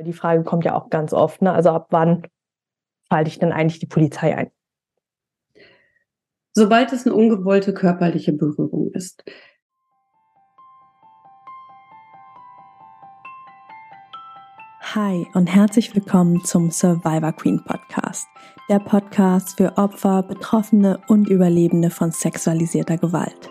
Die Frage kommt ja auch ganz oft, ne? also ab wann schalte ich denn eigentlich die Polizei ein? Sobald es eine ungewollte körperliche Berührung ist. Hi und herzlich willkommen zum Survivor Queen Podcast, der Podcast für Opfer, Betroffene und Überlebende von sexualisierter Gewalt.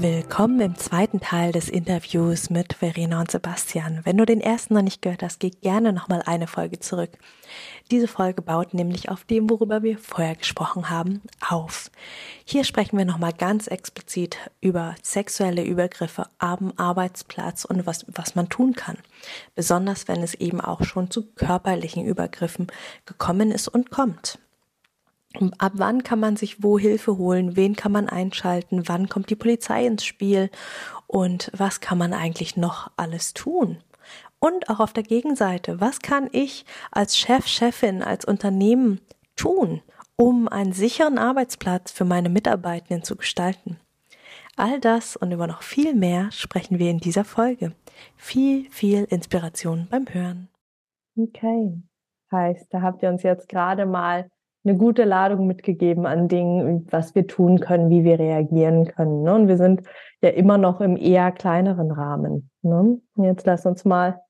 Willkommen im zweiten Teil des Interviews mit Verena und Sebastian. Wenn du den ersten noch nicht gehört hast, geh gerne nochmal eine Folge zurück. Diese Folge baut nämlich auf dem, worüber wir vorher gesprochen haben, auf. Hier sprechen wir nochmal ganz explizit über sexuelle Übergriffe am Arbeitsplatz und was, was man tun kann. Besonders wenn es eben auch schon zu körperlichen Übergriffen gekommen ist und kommt. Ab wann kann man sich wo Hilfe holen? Wen kann man einschalten? Wann kommt die Polizei ins Spiel? Und was kann man eigentlich noch alles tun? Und auch auf der Gegenseite, was kann ich als Chef, Chefin, als Unternehmen tun, um einen sicheren Arbeitsplatz für meine Mitarbeitenden zu gestalten? All das und über noch viel mehr sprechen wir in dieser Folge. Viel, viel Inspiration beim Hören. Okay. Heißt, da habt ihr uns jetzt gerade mal eine gute Ladung mitgegeben an Dingen, was wir tun können, wie wir reagieren können. Ne? Und wir sind ja immer noch im eher kleineren Rahmen. Ne? Jetzt lass uns mal ein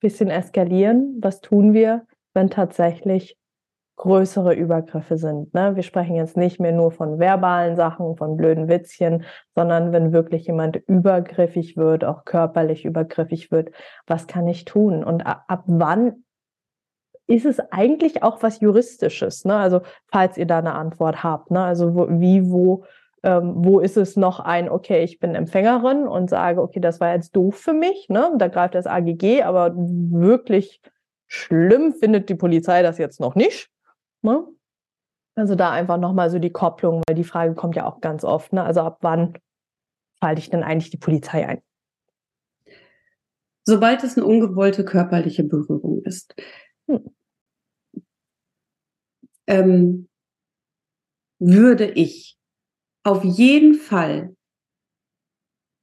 bisschen eskalieren. Was tun wir, wenn tatsächlich größere Übergriffe sind? Ne? Wir sprechen jetzt nicht mehr nur von verbalen Sachen, von blöden Witzchen, sondern wenn wirklich jemand übergriffig wird, auch körperlich übergriffig wird, was kann ich tun? Und ab wann ist es eigentlich auch was Juristisches, ne? Also falls ihr da eine Antwort habt, ne? Also wo, wie, wo, ähm, wo ist es noch ein, okay, ich bin Empfängerin und sage, okay, das war jetzt doof für mich, ne? Da greift das AGG, aber wirklich schlimm findet die Polizei das jetzt noch nicht. Ne? Also da einfach nochmal so die Kopplung, weil die Frage kommt ja auch ganz oft, ne? Also ab wann schalte ich denn eigentlich die Polizei ein? Sobald es eine ungewollte körperliche Berührung ist. Hm. Ähm, würde ich auf jeden Fall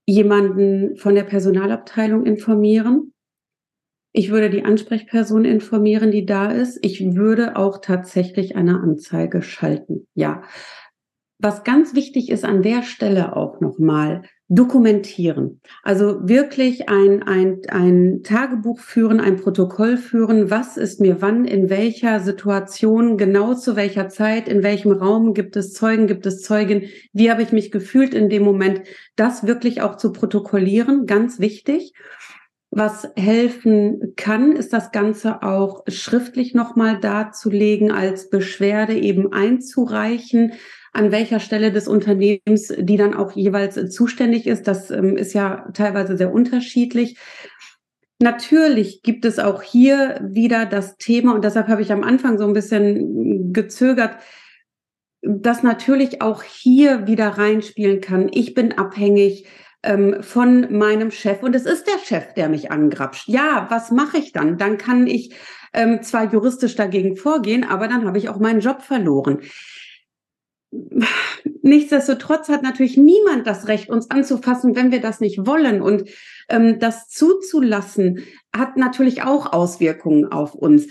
jemanden von der Personalabteilung informieren. Ich würde die Ansprechperson informieren, die da ist. Ich würde auch tatsächlich eine Anzeige schalten. Ja. Was ganz wichtig ist an der Stelle auch nochmal, dokumentieren. Also wirklich ein, ein, ein Tagebuch führen, ein Protokoll führen. Was ist mir wann, in welcher Situation, genau zu welcher Zeit, in welchem Raum gibt es Zeugen, gibt es Zeugin? Wie habe ich mich gefühlt in dem Moment? Das wirklich auch zu protokollieren, ganz wichtig. Was helfen kann, ist das Ganze auch schriftlich nochmal darzulegen, als Beschwerde eben einzureichen an welcher Stelle des Unternehmens die dann auch jeweils zuständig ist. Das ähm, ist ja teilweise sehr unterschiedlich. Natürlich gibt es auch hier wieder das Thema, und deshalb habe ich am Anfang so ein bisschen gezögert, dass natürlich auch hier wieder reinspielen kann. Ich bin abhängig ähm, von meinem Chef und es ist der Chef, der mich angrapscht. Ja, was mache ich dann? Dann kann ich ähm, zwar juristisch dagegen vorgehen, aber dann habe ich auch meinen Job verloren. Nichtsdestotrotz hat natürlich niemand das Recht, uns anzufassen, wenn wir das nicht wollen. Und ähm, das zuzulassen, hat natürlich auch Auswirkungen auf uns.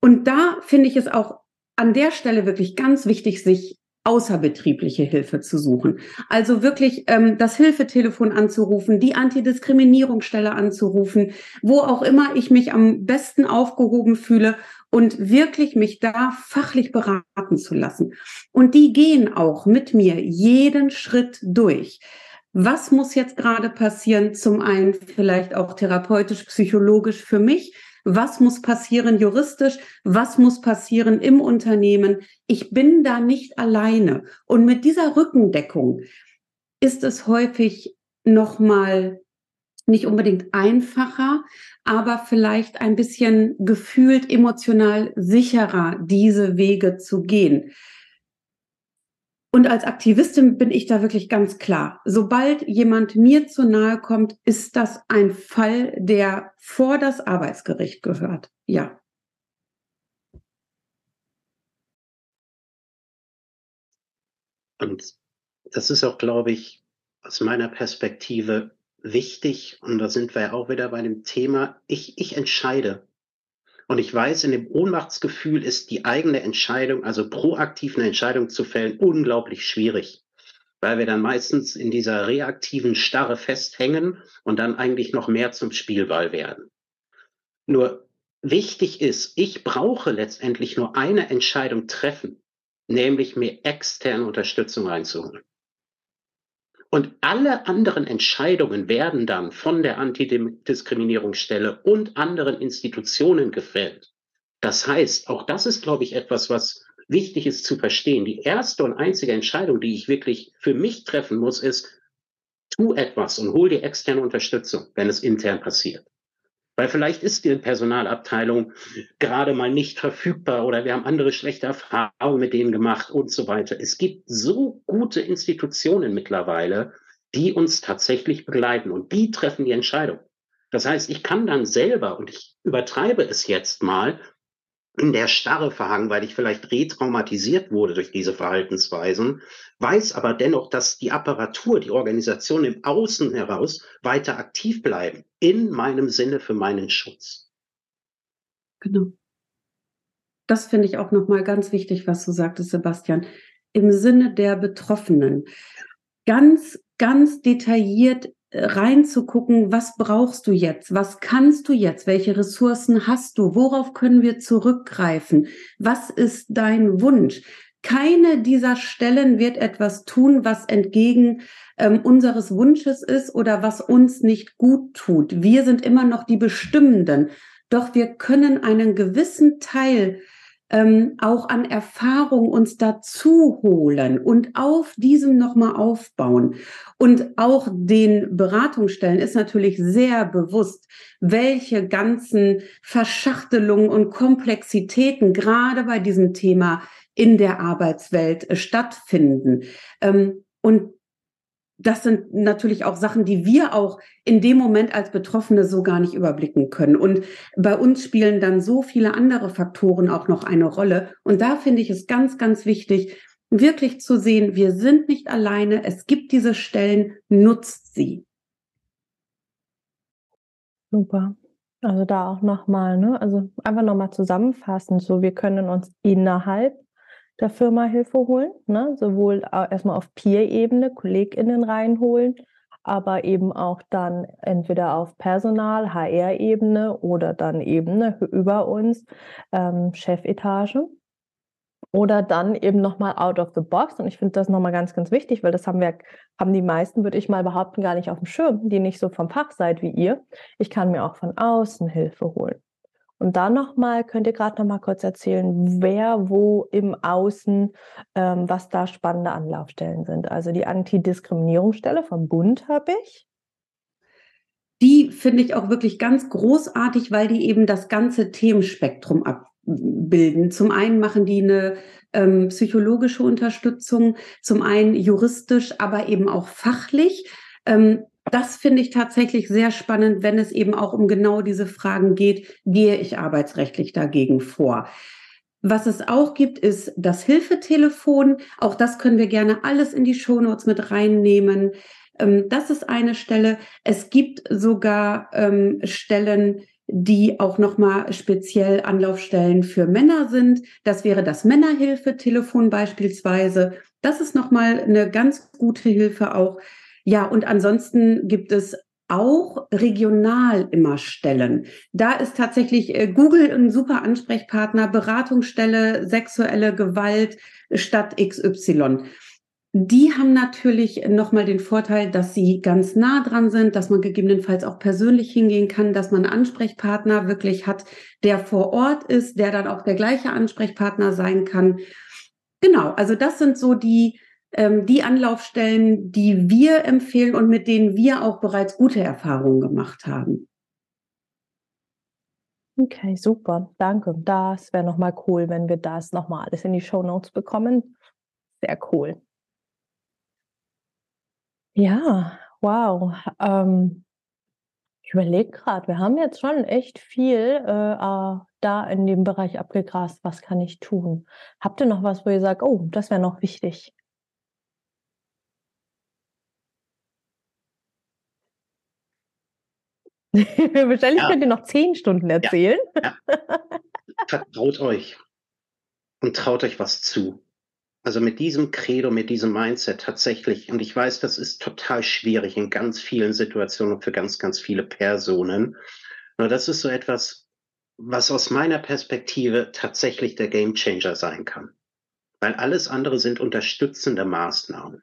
Und da finde ich es auch an der Stelle wirklich ganz wichtig, sich außerbetriebliche Hilfe zu suchen. Also wirklich ähm, das Hilfetelefon anzurufen, die Antidiskriminierungsstelle anzurufen, wo auch immer ich mich am besten aufgehoben fühle und wirklich mich da fachlich beraten zu lassen. Und die gehen auch mit mir jeden Schritt durch. Was muss jetzt gerade passieren? Zum einen vielleicht auch therapeutisch, psychologisch für mich. Was muss passieren juristisch? Was muss passieren im Unternehmen? Ich bin da nicht alleine. Und mit dieser Rückendeckung ist es häufig nochmal nicht unbedingt einfacher, aber vielleicht ein bisschen gefühlt emotional sicherer, diese Wege zu gehen. Und als Aktivistin bin ich da wirklich ganz klar. Sobald jemand mir zu nahe kommt, ist das ein Fall, der vor das Arbeitsgericht gehört. Ja. Und das ist auch, glaube ich, aus meiner Perspektive wichtig. Und da sind wir ja auch wieder bei dem Thema, ich, ich entscheide. Und ich weiß, in dem Ohnmachtsgefühl ist die eigene Entscheidung, also proaktiv eine Entscheidung zu fällen, unglaublich schwierig, weil wir dann meistens in dieser reaktiven Starre festhängen und dann eigentlich noch mehr zum Spielball werden. Nur wichtig ist, ich brauche letztendlich nur eine Entscheidung treffen, nämlich mir externe Unterstützung reinzuholen. Und alle anderen Entscheidungen werden dann von der Antidiskriminierungsstelle und anderen Institutionen gefällt. Das heißt, auch das ist, glaube ich, etwas, was wichtig ist zu verstehen. Die erste und einzige Entscheidung, die ich wirklich für mich treffen muss, ist, tu etwas und hol dir externe Unterstützung, wenn es intern passiert. Weil vielleicht ist die Personalabteilung gerade mal nicht verfügbar oder wir haben andere schlechte Erfahrungen mit denen gemacht und so weiter. Es gibt so gute Institutionen mittlerweile, die uns tatsächlich begleiten und die treffen die Entscheidung. Das heißt, ich kann dann selber, und ich übertreibe es jetzt mal, in der Starre verhangen, weil ich vielleicht retraumatisiert wurde durch diese Verhaltensweisen, weiß aber dennoch, dass die Apparatur, die Organisation im Außen heraus weiter aktiv bleiben, in meinem Sinne für meinen Schutz. Genau. Das finde ich auch nochmal ganz wichtig, was du sagtest, Sebastian. Im Sinne der Betroffenen. Ganz, ganz detailliert reinzugucken, was brauchst du jetzt? Was kannst du jetzt? Welche Ressourcen hast du? Worauf können wir zurückgreifen? Was ist dein Wunsch? Keine dieser Stellen wird etwas tun, was entgegen ähm, unseres Wunsches ist oder was uns nicht gut tut. Wir sind immer noch die Bestimmenden. Doch wir können einen gewissen Teil ähm, auch an Erfahrung uns dazu holen und auf diesem nochmal aufbauen. Und auch den Beratungsstellen ist natürlich sehr bewusst, welche ganzen Verschachtelungen und Komplexitäten gerade bei diesem Thema in der Arbeitswelt äh, stattfinden. Ähm, und das sind natürlich auch Sachen, die wir auch in dem Moment als Betroffene so gar nicht überblicken können. Und bei uns spielen dann so viele andere Faktoren auch noch eine Rolle. Und da finde ich es ganz, ganz wichtig, wirklich zu sehen, wir sind nicht alleine. Es gibt diese Stellen, nutzt sie. Super. Also da auch nochmal, ne? Also einfach nochmal zusammenfassen. So, wir können uns innerhalb der Firma Hilfe holen, ne? sowohl erstmal auf Peer-Ebene, KollegInnen reinholen, aber eben auch dann entweder auf Personal, HR-Ebene oder dann Ebene über uns, ähm, Chefetage. Oder dann eben nochmal out of the box. Und ich finde das nochmal ganz, ganz wichtig, weil das haben wir, haben die meisten, würde ich mal behaupten, gar nicht auf dem Schirm, die nicht so vom Fach seid wie ihr. Ich kann mir auch von außen Hilfe holen. Und dann nochmal, könnt ihr gerade nochmal kurz erzählen, wer wo im Außen, ähm, was da spannende Anlaufstellen sind. Also die Antidiskriminierungsstelle vom Bund habe ich. Die finde ich auch wirklich ganz großartig, weil die eben das ganze Themenspektrum abbilden. Zum einen machen die eine ähm, psychologische Unterstützung, zum einen juristisch, aber eben auch fachlich. Ähm, das finde ich tatsächlich sehr spannend, wenn es eben auch um genau diese Fragen geht, gehe ich arbeitsrechtlich dagegen vor. Was es auch gibt, ist das Hilfetelefon. Auch das können wir gerne alles in die Shownotes mit reinnehmen. Ähm, das ist eine Stelle. Es gibt sogar ähm, Stellen, die auch nochmal speziell Anlaufstellen für Männer sind. Das wäre das Männerhilfetelefon beispielsweise. Das ist nochmal eine ganz gute Hilfe auch ja, und ansonsten gibt es auch regional immer Stellen. Da ist tatsächlich äh, Google ein super Ansprechpartner, Beratungsstelle, sexuelle Gewalt, Stadt XY. Die haben natürlich nochmal den Vorteil, dass sie ganz nah dran sind, dass man gegebenenfalls auch persönlich hingehen kann, dass man einen Ansprechpartner wirklich hat, der vor Ort ist, der dann auch der gleiche Ansprechpartner sein kann. Genau, also das sind so die ähm, die Anlaufstellen, die wir empfehlen und mit denen wir auch bereits gute Erfahrungen gemacht haben. Okay, super, danke. Das wäre nochmal cool, wenn wir das nochmal alles in die Show Notes bekommen. Sehr cool. Ja, wow. Ähm, ich überlege gerade, wir haben jetzt schon echt viel äh, äh, da in dem Bereich abgegrast. Was kann ich tun? Habt ihr noch was, wo ihr sagt, oh, das wäre noch wichtig? Wahrscheinlich ja. könnt ihr noch zehn Stunden erzählen. Ja. Ja. Vertraut euch und traut euch was zu. Also mit diesem Credo, mit diesem Mindset tatsächlich, und ich weiß, das ist total schwierig in ganz vielen Situationen für ganz, ganz viele Personen. Nur das ist so etwas, was aus meiner Perspektive tatsächlich der Game Changer sein kann. Weil alles andere sind unterstützende Maßnahmen.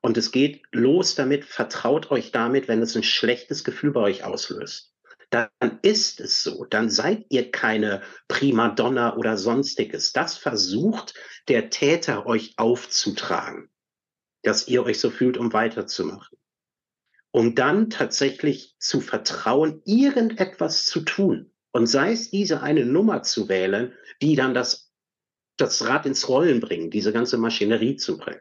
Und es geht los damit, vertraut euch damit, wenn es ein schlechtes Gefühl bei euch auslöst. Dann ist es so, dann seid ihr keine Primadonna oder sonstiges. Das versucht der Täter euch aufzutragen, dass ihr euch so fühlt, um weiterzumachen. Um dann tatsächlich zu vertrauen, irgendetwas zu tun. Und sei es diese eine Nummer zu wählen, die dann das, das Rad ins Rollen bringen, diese ganze Maschinerie zu bringen.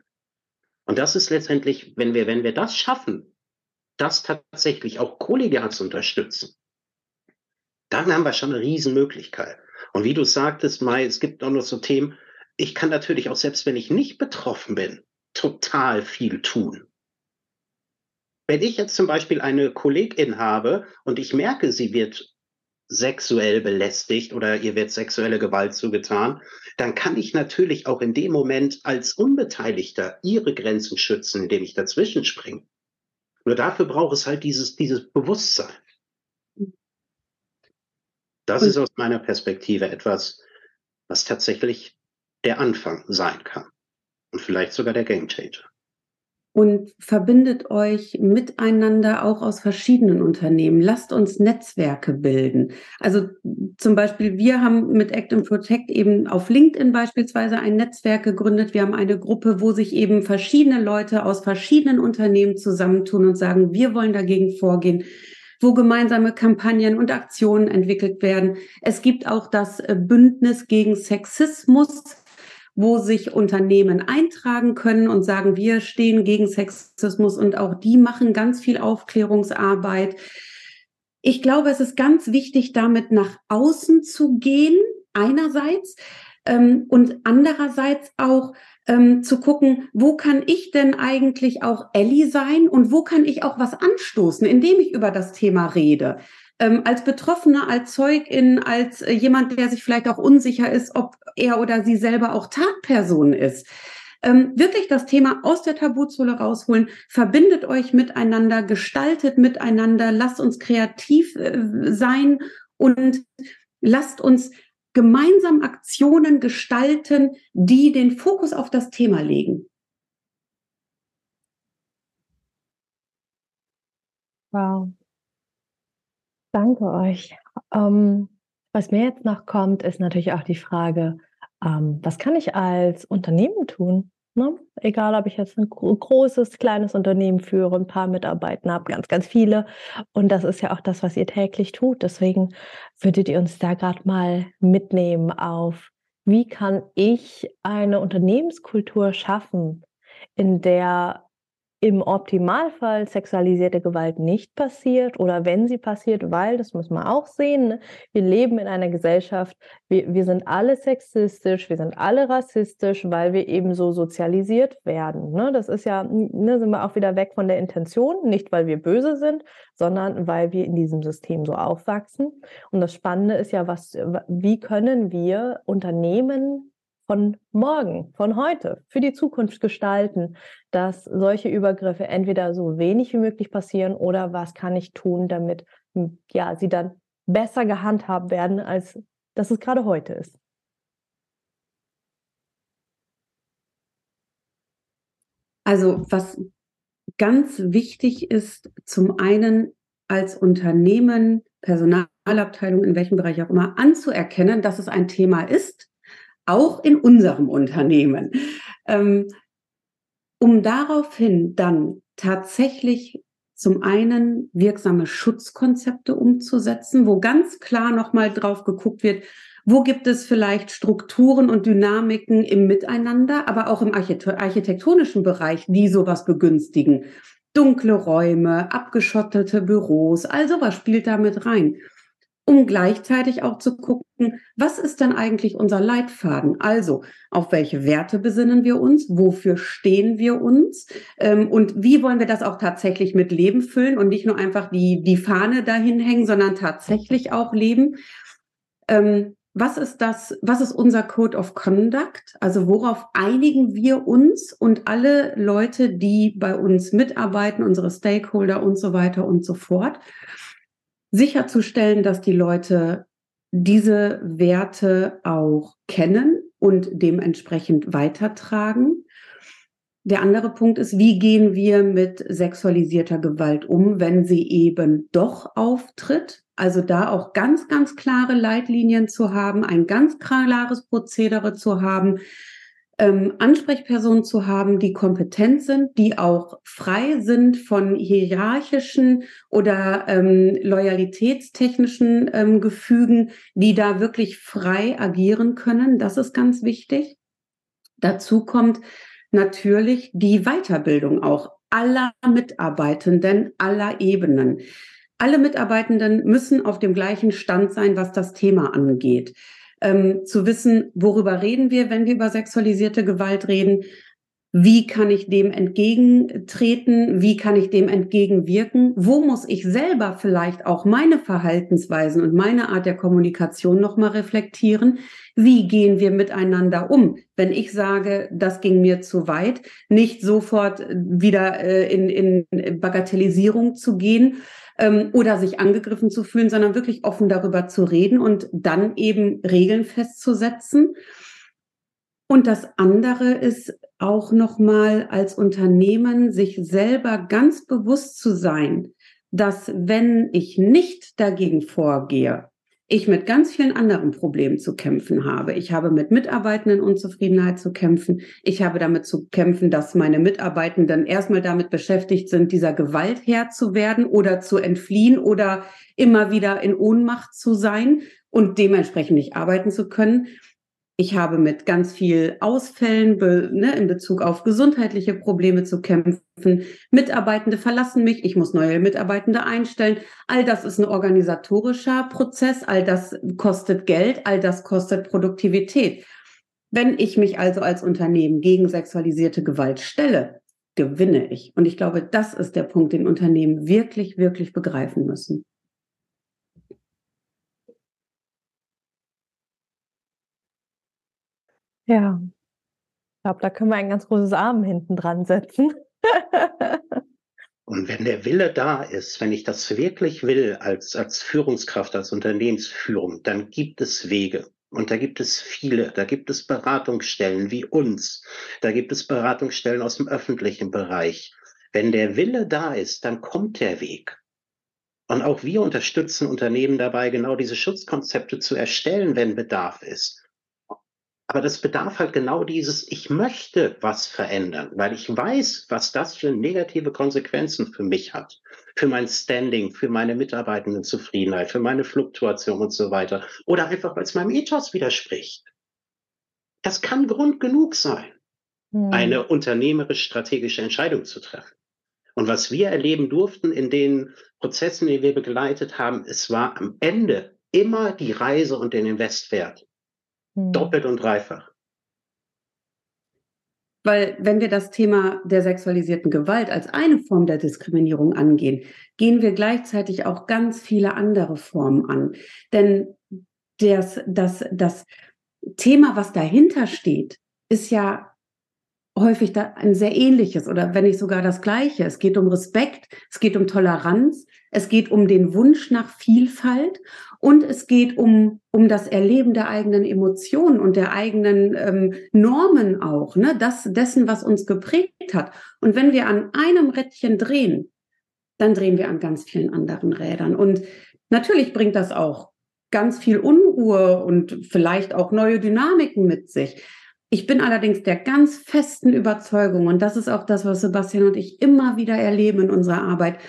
Und das ist letztendlich, wenn wir, wenn wir das schaffen, das tatsächlich auch kollegial zu unterstützen, dann haben wir schon eine Riesenmöglichkeit. Und wie du sagtest, Mai, es gibt auch noch so Themen, ich kann natürlich auch, selbst wenn ich nicht betroffen bin, total viel tun. Wenn ich jetzt zum Beispiel eine Kollegin habe und ich merke, sie wird sexuell belästigt oder ihr wird sexuelle Gewalt zugetan, dann kann ich natürlich auch in dem Moment als Unbeteiligter ihre Grenzen schützen, indem ich dazwischen springe. Nur dafür braucht es halt dieses, dieses Bewusstsein. Das ist aus meiner Perspektive etwas, was tatsächlich der Anfang sein kann und vielleicht sogar der Gamechanger und verbindet euch miteinander auch aus verschiedenen Unternehmen. Lasst uns Netzwerke bilden. Also zum Beispiel, wir haben mit Act and Protect eben auf LinkedIn beispielsweise ein Netzwerk gegründet. Wir haben eine Gruppe, wo sich eben verschiedene Leute aus verschiedenen Unternehmen zusammentun und sagen, wir wollen dagegen vorgehen wo gemeinsame Kampagnen und Aktionen entwickelt werden. Es gibt auch das Bündnis gegen Sexismus, wo sich Unternehmen eintragen können und sagen, wir stehen gegen Sexismus und auch die machen ganz viel Aufklärungsarbeit. Ich glaube, es ist ganz wichtig, damit nach außen zu gehen, einerseits, ähm, und andererseits auch ähm, zu gucken, wo kann ich denn eigentlich auch Ellie sein und wo kann ich auch was anstoßen, indem ich über das Thema rede ähm, als Betroffene, als Zeugin, als äh, jemand, der sich vielleicht auch unsicher ist, ob er oder sie selber auch Tatperson ist. Ähm, wirklich das Thema aus der Tabuzone rausholen, verbindet euch miteinander, gestaltet miteinander, lasst uns kreativ äh, sein und lasst uns gemeinsam Aktionen gestalten, die den Fokus auf das Thema legen. Wow, Danke euch. Ähm, was mir jetzt noch kommt, ist natürlich auch die Frage, ähm, was kann ich als Unternehmen tun? Ne? Egal, ob ich jetzt ein großes, kleines Unternehmen führe, ein paar Mitarbeiter habe, ganz, ganz viele. Und das ist ja auch das, was ihr täglich tut. Deswegen würdet ihr uns da gerade mal mitnehmen auf, wie kann ich eine Unternehmenskultur schaffen, in der im Optimalfall sexualisierte Gewalt nicht passiert oder wenn sie passiert, weil, das muss man auch sehen, ne? wir leben in einer Gesellschaft, wir, wir sind alle sexistisch, wir sind alle rassistisch, weil wir eben so sozialisiert werden. Ne? Das ist ja, ne, sind wir auch wieder weg von der Intention, nicht weil wir böse sind, sondern weil wir in diesem System so aufwachsen. Und das Spannende ist ja, was, wie können wir Unternehmen von morgen, von heute, für die Zukunft gestalten, dass solche Übergriffe entweder so wenig wie möglich passieren oder was kann ich tun, damit hm, ja, sie dann besser gehandhabt werden, als dass es gerade heute ist. Also was ganz wichtig ist, zum einen als Unternehmen, Personalabteilung, in welchem Bereich auch immer, anzuerkennen, dass es ein Thema ist, auch in unserem Unternehmen, ähm, um daraufhin dann tatsächlich zum einen wirksame Schutzkonzepte umzusetzen, wo ganz klar nochmal drauf geguckt wird, Wo gibt es vielleicht Strukturen und Dynamiken im Miteinander, aber auch im architektonischen Bereich, die sowas begünstigen? Dunkle Räume, abgeschottete Büros, all sowas spielt da mit rein um gleichzeitig auch zu gucken, was ist denn eigentlich unser Leitfaden? Also, auf welche Werte besinnen wir uns? Wofür stehen wir uns? Ähm, und wie wollen wir das auch tatsächlich mit Leben füllen und nicht nur einfach die, die Fahne dahin hängen, sondern tatsächlich auch leben? Ähm, was ist das, was ist unser Code of Conduct? Also worauf einigen wir uns und alle Leute, die bei uns mitarbeiten, unsere Stakeholder und so weiter und so fort? Sicherzustellen, dass die Leute diese Werte auch kennen und dementsprechend weitertragen. Der andere Punkt ist, wie gehen wir mit sexualisierter Gewalt um, wenn sie eben doch auftritt? Also da auch ganz, ganz klare Leitlinien zu haben, ein ganz klares Prozedere zu haben, ähm, Ansprechpersonen zu haben, die kompetent sind, die auch frei sind von hierarchischen oder ähm, loyalitätstechnischen ähm, Gefügen, die da wirklich frei agieren können. Das ist ganz wichtig. Dazu kommt natürlich die Weiterbildung auch aller Mitarbeitenden aller Ebenen. Alle Mitarbeitenden müssen auf dem gleichen Stand sein, was das Thema angeht ähm, zu wissen, worüber reden wir, wenn wir über sexualisierte Gewalt reden, wie kann ich dem entgegentreten? Wie kann ich dem entgegenwirken? Wo muss ich selber vielleicht auch meine Verhaltensweisen und meine Art der Kommunikation nochmal reflektieren? Wie gehen wir miteinander um? Wenn ich sage, das ging mir zu weit, nicht sofort wieder äh, in, in Bagatellisierung zu gehen, ähm, oder sich angegriffen zu fühlen, sondern wirklich offen darüber zu reden und dann eben Regeln festzusetzen. Und das andere ist auch nochmal als Unternehmen sich selber ganz bewusst zu sein, dass wenn ich nicht dagegen vorgehe, ich mit ganz vielen anderen Problemen zu kämpfen habe. Ich habe mit Mitarbeitenden Unzufriedenheit zu kämpfen. Ich habe damit zu kämpfen, dass meine Mitarbeitenden erstmal damit beschäftigt sind, dieser Gewalt Herr zu werden oder zu entfliehen oder immer wieder in Ohnmacht zu sein und dementsprechend nicht arbeiten zu können. Ich habe mit ganz viel Ausfällen be, ne, in Bezug auf gesundheitliche Probleme zu kämpfen. Mitarbeitende verlassen mich, ich muss neue Mitarbeitende einstellen. All das ist ein organisatorischer Prozess, all das kostet Geld, all das kostet Produktivität. Wenn ich mich also als Unternehmen gegen sexualisierte Gewalt stelle, gewinne ich. Und ich glaube, das ist der Punkt, den Unternehmen wirklich, wirklich begreifen müssen. Ja, ich glaube, da können wir ein ganz großes Arm hinten dran setzen. Und wenn der Wille da ist, wenn ich das wirklich will als, als Führungskraft, als Unternehmensführung, dann gibt es Wege. Und da gibt es viele. Da gibt es Beratungsstellen wie uns. Da gibt es Beratungsstellen aus dem öffentlichen Bereich. Wenn der Wille da ist, dann kommt der Weg. Und auch wir unterstützen Unternehmen dabei, genau diese Schutzkonzepte zu erstellen, wenn Bedarf ist. Aber das bedarf halt genau dieses, ich möchte was verändern, weil ich weiß, was das für negative Konsequenzen für mich hat, für mein Standing, für meine Mitarbeitendenzufriedenheit, für meine Fluktuation und so weiter. Oder einfach, weil es meinem Ethos widerspricht. Das kann Grund genug sein, hm. eine unternehmerisch strategische Entscheidung zu treffen. Und was wir erleben durften in den Prozessen, die wir begleitet haben, es war am Ende immer die Reise und den Invest Hm. Doppelt und dreifach. Weil wenn wir das Thema der sexualisierten Gewalt als eine Form der Diskriminierung angehen, gehen wir gleichzeitig auch ganz viele andere Formen an. Denn das, das, das Thema, was dahinter steht, ist ja häufig da ein sehr ähnliches oder wenn nicht sogar das gleiche. Es geht um Respekt, es geht um Toleranz, es geht um den Wunsch nach Vielfalt und es geht um, um das Erleben der eigenen Emotionen und der eigenen ähm, Normen auch, ne? das, dessen, was uns geprägt hat. Und wenn wir an einem Rädchen drehen, dann drehen wir an ganz vielen anderen Rädern. Und natürlich bringt das auch ganz viel Unruhe und vielleicht auch neue Dynamiken mit sich. Ich bin allerdings der ganz festen Überzeugung, und das ist auch das, was Sebastian und ich immer wieder erleben in unserer Arbeit,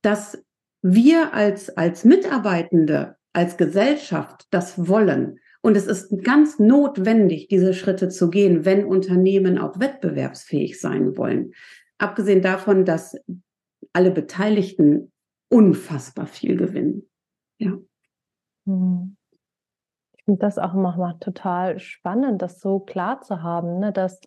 dass wir als, als Mitarbeitende, als Gesellschaft das wollen Und es ist ganz notwendig, diese Schritte zu gehen, wenn Unternehmen auch wettbewerbsfähig sein wollen. Abgesehen davon, dass alle Beteiligten unfassbar viel gewinnen. Ja. Hm. Finde das auch immer total spannend, das so klar zu haben, ne, dass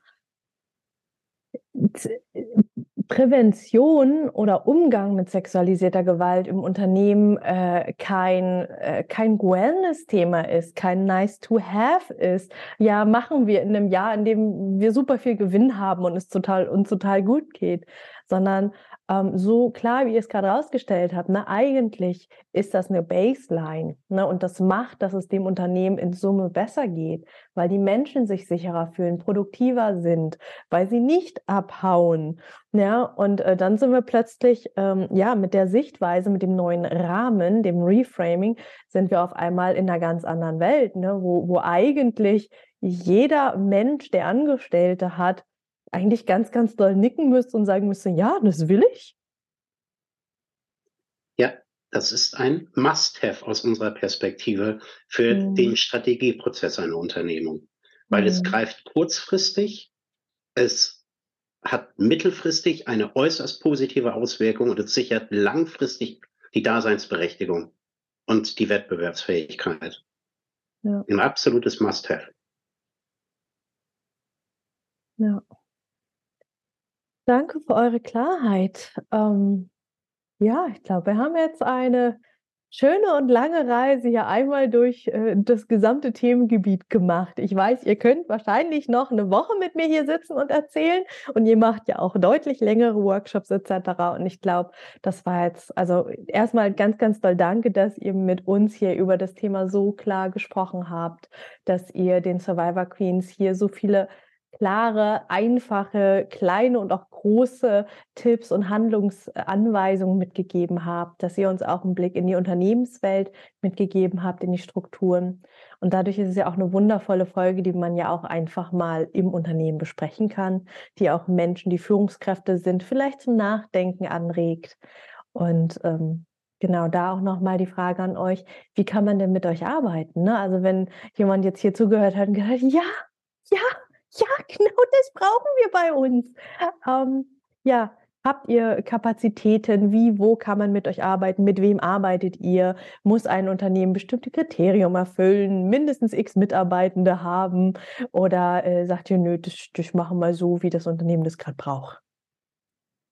Prävention oder Umgang mit sexualisierter Gewalt im Unternehmen äh, kein, äh, kein Wellness-Thema ist, kein Nice-to-Have ist. Ja, machen wir in einem Jahr, in dem wir super viel Gewinn haben und es total, uns total gut geht, sondern ähm, so klar, wie ihr es gerade rausgestellt habt, ne, eigentlich ist das eine Baseline ne, und das macht, dass es dem Unternehmen in Summe besser geht, weil die Menschen sich sicherer fühlen, produktiver sind, weil sie nicht abhauen. Ja, und äh, dann sind wir plötzlich, ähm, ja, mit der Sichtweise, mit dem neuen Rahmen, dem Reframing, sind wir auf einmal in einer ganz anderen Welt, ne, wo, wo eigentlich jeder Mensch, der Angestellte hat, eigentlich ganz, ganz doll nicken müsste und sagen müsste, ja, das will ich? Ja, das ist ein Must-Have aus unserer Perspektive für mhm. den Strategieprozess einer Unternehmung, weil mhm. es greift kurzfristig, es hat mittelfristig eine äußerst positive Auswirkung und es sichert langfristig die Daseinsberechtigung und die Wettbewerbsfähigkeit. Ja. Ein absolutes Must-Have. Ja. Danke für eure Klarheit. Ähm, ja, ich glaube, wir haben jetzt eine schöne und lange Reise hier einmal durch äh, das gesamte Themengebiet gemacht. Ich weiß, ihr könnt wahrscheinlich noch eine Woche mit mir hier sitzen und erzählen und ihr macht ja auch deutlich längere Workshops etc. Und ich glaube, das war jetzt, also erstmal ganz, ganz doll danke, dass ihr mit uns hier über das Thema so klar gesprochen habt, dass ihr den Survivor Queens hier so viele klare, einfache, kleine und auch große Tipps und Handlungsanweisungen mitgegeben habt, dass ihr uns auch einen Blick in die Unternehmenswelt mitgegeben habt, in die Strukturen. Und dadurch ist es ja auch eine wundervolle Folge, die man ja auch einfach mal im Unternehmen besprechen kann, die auch Menschen, die Führungskräfte sind, vielleicht zum Nachdenken anregt. Und ähm, Genau, da auch nochmal die Frage an euch, wie kann man denn mit euch arbeiten? Ne? Also wenn jemand jetzt hier zugehört hat und gedacht, ja, ja, ja, genau das brauchen wir bei uns. Ähm, ja, habt ihr Kapazitäten? Wie, wo kann man mit euch arbeiten? Mit wem arbeitet ihr? Muss ein Unternehmen bestimmte Kriterien erfüllen? Mindestens x Mitarbeitende haben? Oder äh, sagt ihr, nö, das, das machen wir so, wie das Unternehmen das gerade braucht?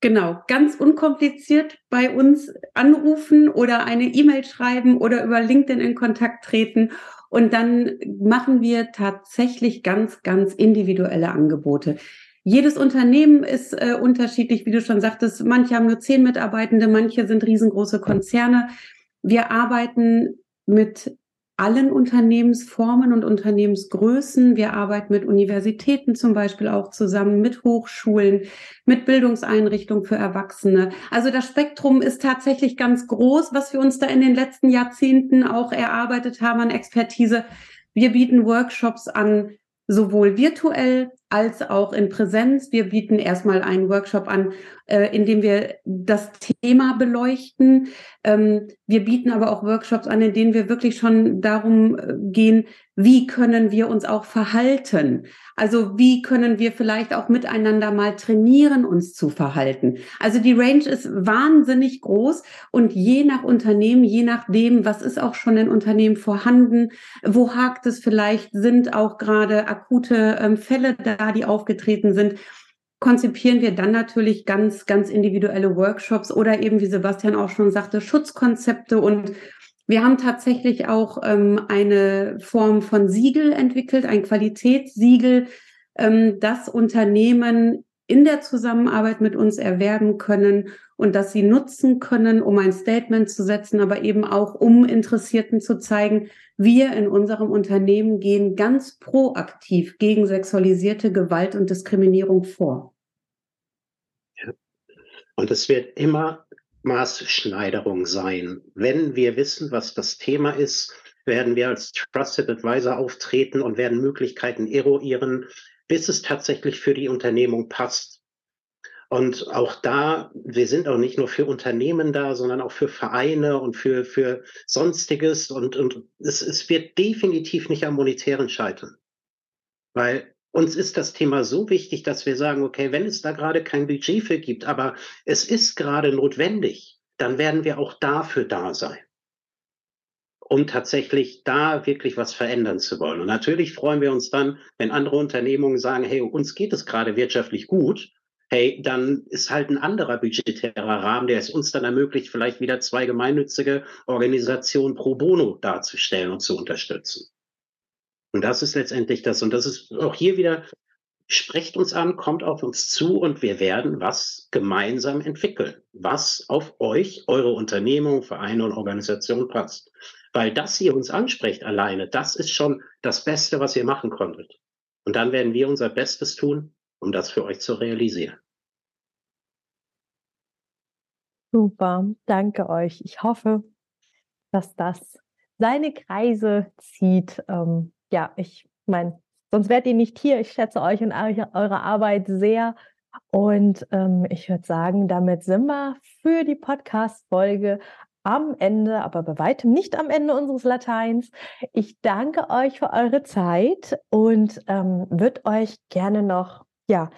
Genau, ganz unkompliziert bei uns anrufen oder eine E-Mail schreiben oder über LinkedIn in Kontakt treten und dann machen wir tatsächlich ganz, ganz individuelle Angebote. Jedes Unternehmen ist äh, unterschiedlich, wie du schon sagtest. Manche haben nur zehn Mitarbeitende, manche sind riesengroße Konzerne. Wir arbeiten mit allen Unternehmensformen und Unternehmensgrößen. Wir arbeiten mit Universitäten zum Beispiel auch zusammen, mit Hochschulen, mit Bildungseinrichtungen für Erwachsene. Also das Spektrum ist tatsächlich ganz groß, was wir uns da in den letzten Jahrzehnten auch erarbeitet haben an Expertise. Wir bieten Workshops an, sowohl virtuell als auch in Präsenz. Wir bieten erstmal einen Workshop an, äh, in dem wir das Thema beleuchten. Ähm, wir bieten aber auch Workshops an, in denen wir wirklich schon darum äh, gehen, wie können wir uns auch verhalten? Also wie können wir vielleicht auch miteinander mal trainieren, uns zu verhalten? Also die Range ist wahnsinnig groß und je nach Unternehmen, je nachdem, was ist auch schon in Unternehmen vorhanden, wo hakt es vielleicht, sind auch gerade akute ähm, Fälle da, die aufgetreten sind konzipieren wir dann natürlich ganz, ganz individuelle Workshops oder eben, wie Sebastian auch schon sagte, Schutzkonzepte. Und wir haben tatsächlich auch ähm, eine Form von Siegel entwickelt, ein Qualitätssiegel, ähm, das Unternehmen in der Zusammenarbeit mit uns erwerben können und dass sie nutzen können, um ein Statement zu setzen, aber eben auch um Interessierten zu zeigen, wir in unserem Unternehmen gehen ganz proaktiv gegen sexualisierte Gewalt und Diskriminierung vor. Ja. Und es wird immer Maßschneiderung sein. Wenn wir wissen, was das Thema ist, werden wir als Trusted Advisor auftreten und werden Möglichkeiten eruieren, bis es tatsächlich für die Unternehmung passt. Und auch da, wir sind auch nicht nur für Unternehmen da, sondern auch für Vereine und für, für Sonstiges. Und, und es, es wird definitiv nicht am Monetären scheitern. Weil uns ist das Thema so wichtig, dass wir sagen, okay, wenn es da gerade kein Budget für gibt, aber es ist gerade notwendig, dann werden wir auch dafür da sein um tatsächlich da wirklich was verändern zu wollen. Und natürlich freuen wir uns dann, wenn andere Unternehmungen sagen, hey, uns geht es gerade wirtschaftlich gut, hey, dann ist halt ein anderer budgetärer Rahmen, der es uns dann ermöglicht, vielleicht wieder zwei gemeinnützige Organisationen pro bono darzustellen und zu unterstützen. Und das ist letztendlich das. Und das ist auch hier wieder, sprecht uns an, kommt auf uns zu und wir werden was gemeinsam entwickeln, was auf euch, eure Unternehmung, Vereine und Organisation passt. Weil das ihr uns ansprecht alleine, das ist schon das Beste, was ihr machen konntet. Und dann werden wir unser Bestes tun, um das für euch zu realisieren. Super, danke euch. Ich hoffe, dass das seine Kreise zieht. Ähm, ja, ich meine, sonst wärt ihr nicht hier. Ich schätze euch und eure Arbeit sehr. Und ähm, ich würde sagen, damit sind wir für die Podcast-Folge am Ende, aber bei weitem nicht am Ende unseres Lateins. Ich danke euch für eure Zeit und ähm, würde euch gerne noch, ja,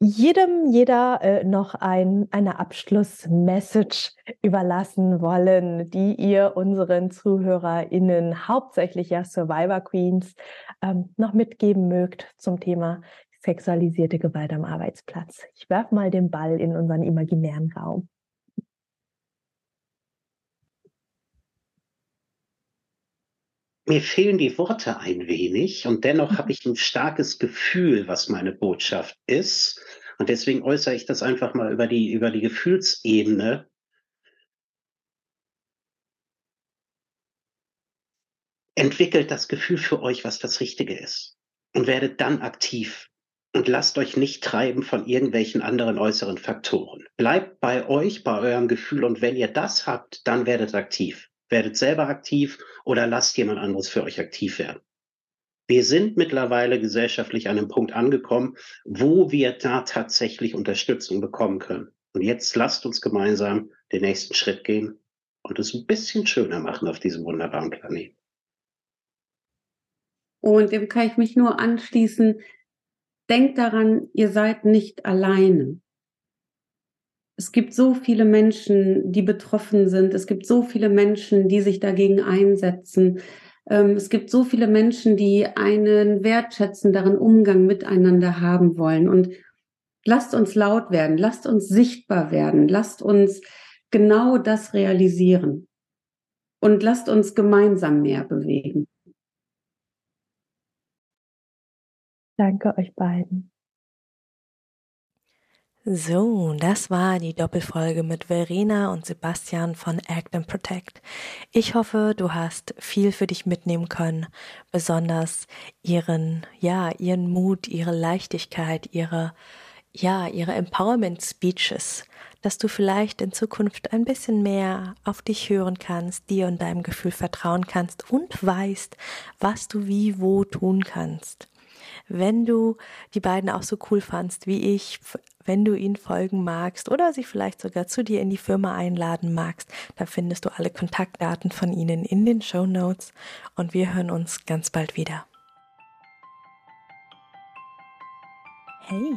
jedem, jeder äh, noch ein, eine Abschlussmessage überlassen wollen, die ihr unseren ZuhörerInnen, hauptsächlich ja Survivor Queens, ähm, noch mitgeben mögt zum Thema sexualisierte Gewalt am Arbeitsplatz. Ich werfe mal den Ball in unseren imaginären Raum. Mir fehlen die Worte ein wenig und dennoch habe ich ein starkes Gefühl, was meine Botschaft ist. Und deswegen äußere ich das einfach mal über die, über die Gefühlsebene. Entwickelt das Gefühl für euch, was das Richtige ist. Und werdet dann aktiv. Und lasst euch nicht treiben von irgendwelchen anderen äußeren Faktoren. Bleibt bei euch, bei eurem Gefühl. Und wenn ihr das habt, dann werdet aktiv werdet selber aktiv oder lasst jemand anderes für euch aktiv werden. Wir sind mittlerweile gesellschaftlich an einem Punkt angekommen, wo wir da tatsächlich Unterstützung bekommen können. Und jetzt lasst uns gemeinsam den nächsten Schritt gehen und es ein bisschen schöner machen auf diesem wunderbaren Planeten. Und dem kann ich mich nur anschließen. Denkt daran, ihr seid nicht alleine. Es gibt so viele Menschen, die betroffen sind. Es gibt so viele Menschen, die sich dagegen einsetzen. Ähm, es gibt so viele Menschen, die einen wertschätzenderen Umgang miteinander haben wollen. Und lasst uns laut werden, lasst uns sichtbar werden, lasst uns genau das realisieren. Und lasst uns gemeinsam mehr bewegen. Danke euch beiden. So, das war die Doppelfolge mit Verena und Sebastian von Act and Protect. Ich hoffe, du hast viel für dich mitnehmen können, besonders ihren, ja, ihren Mut, ihre Leichtigkeit, ihre, ja, ihre Empowerment Speeches, dass du vielleicht in Zukunft ein bisschen mehr auf dich hören kannst, dir und deinem Gefühl vertrauen kannst und weißt, was du wie wo tun kannst. Wenn du die beiden auch so cool fandst wie ich, wenn du ihnen folgen magst oder sie vielleicht sogar zu dir in die Firma einladen magst, da findest du alle Kontaktdaten von ihnen in den Show Notes und wir hören uns ganz bald wieder. Hey,